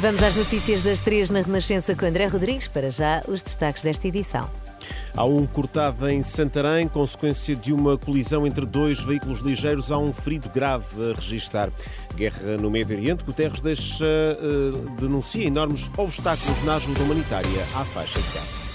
Vamos às notícias das três na Renascença com André Rodrigues. Para já, os destaques desta edição. Há um cortado em Santarém, consequência de uma colisão entre dois veículos ligeiros. Há um ferido grave a registar. Guerra no Médio Oriente, Guterres deixa, uh, denuncia enormes obstáculos na ajuda humanitária à faixa de Gaza.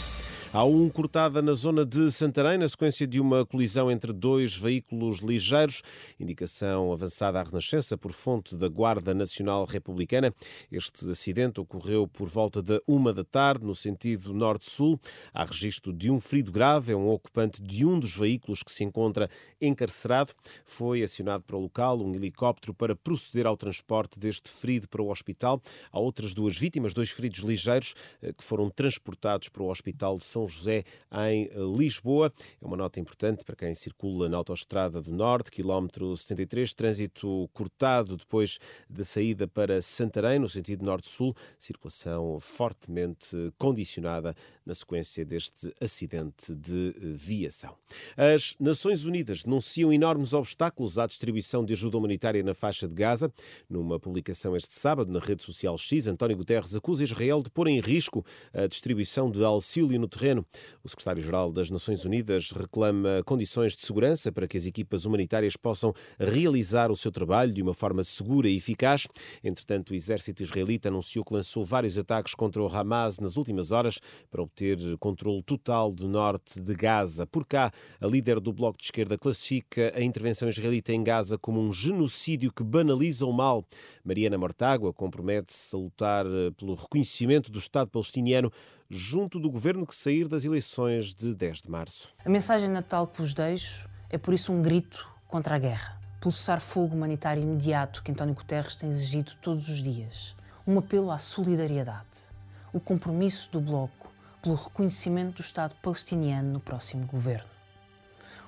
Há um cortada na zona de Santarém, na sequência de uma colisão entre dois veículos ligeiros. Indicação avançada à Renascença por fonte da Guarda Nacional Republicana. Este acidente ocorreu por volta da uma da tarde, no sentido norte-sul. Há registro de um ferido grave, é um ocupante de um dos veículos que se encontra encarcerado. Foi acionado para o local um helicóptero para proceder ao transporte deste ferido para o hospital. Há outras duas vítimas, dois feridos ligeiros, eh, que foram transportados para o Hospital de São José, em Lisboa. É uma nota importante para quem circula na Autostrada do Norte, quilómetro 73, trânsito cortado depois da saída para Santarém, no sentido norte-sul, circulação fortemente condicionada na sequência deste acidente de viação. As Nações Unidas denunciam enormes obstáculos à distribuição de ajuda humanitária na faixa de Gaza. Numa publicação este sábado na rede social X, António Guterres acusa Israel de pôr em risco a distribuição de auxílio no terreno o secretário-geral das Nações Unidas reclama condições de segurança para que as equipas humanitárias possam realizar o seu trabalho de uma forma segura e eficaz. Entretanto, o exército israelita anunciou que lançou vários ataques contra o Hamas nas últimas horas para obter controle total do norte de Gaza. Por cá, a líder do Bloco de Esquerda classifica a intervenção israelita em Gaza como um genocídio que banaliza o mal. Mariana Mortágua compromete-se a lutar pelo reconhecimento do Estado palestiniano junto do governo que sair das eleições de 10 de março. A mensagem Natal que vos deixo é por isso um grito contra a guerra, pelo cessar-fogo humanitário imediato que António Guterres tem exigido todos os dias, um apelo à solidariedade, o compromisso do Bloco pelo reconhecimento do Estado palestiniano no próximo governo.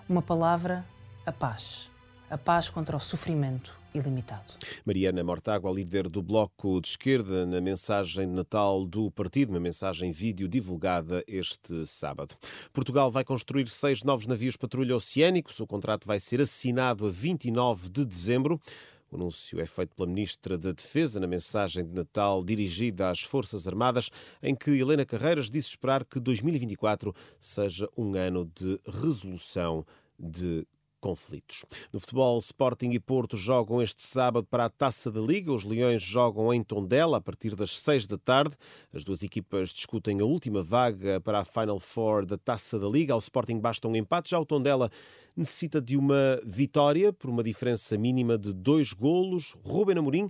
Uma palavra, a paz. A paz contra o sofrimento ilimitado. Mariana Mortágua, líder do Bloco de Esquerda, na mensagem de Natal do partido, uma mensagem vídeo divulgada este sábado. Portugal vai construir seis novos navios patrulha oceânicos. O contrato vai ser assinado a 29 de dezembro. O anúncio é feito pela Ministra da Defesa na mensagem de Natal dirigida às Forças Armadas, em que Helena Carreiras disse esperar que 2024 seja um ano de resolução de conflitos. No futebol, Sporting e Porto jogam este sábado para a Taça da Liga. Os Leões jogam em Tondela a partir das seis da tarde. As duas equipas discutem a última vaga para a Final Four da Taça da Liga. Ao Sporting basta um empate. Já o Tondela necessita de uma vitória por uma diferença mínima de dois golos. Ruben Amorim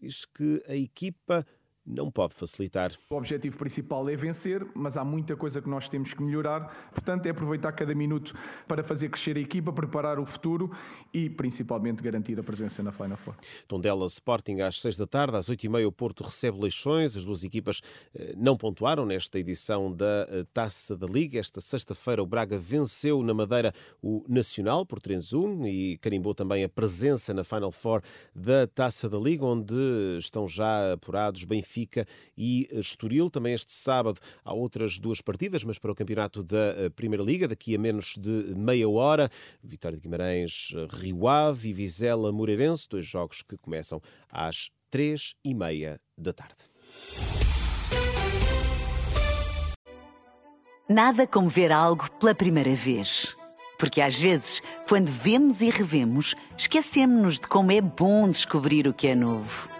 diz que a equipa não pode facilitar. O objetivo principal é vencer, mas há muita coisa que nós temos que melhorar. Portanto, é aproveitar cada minuto para fazer crescer a equipa, preparar o futuro e, principalmente, garantir a presença na Final Four. Tondela Sporting às 6 da tarde, às 8 e meia o Porto recebe Leixões. As duas equipas eh, não pontuaram nesta edição da eh, Taça da Liga. Esta sexta-feira o Braga venceu na Madeira o Nacional por 3-1 e carimbou também a presença na Final Four da Taça da Liga, onde estão já apurados Benfica Benfica e Estoril. Também este sábado há outras duas partidas, mas para o campeonato da eh, Primeira Liga, daqui a menos de meia hora. Vitória de Guimarães, eh, Rio Ave e Vizela Moreirense, dois jogos que começam às três e meia da tarde. Nada como ver algo pela primeira vez. Porque às vezes, quando vemos e revemos, esquecemos-nos de como é bom descobrir o que é novo.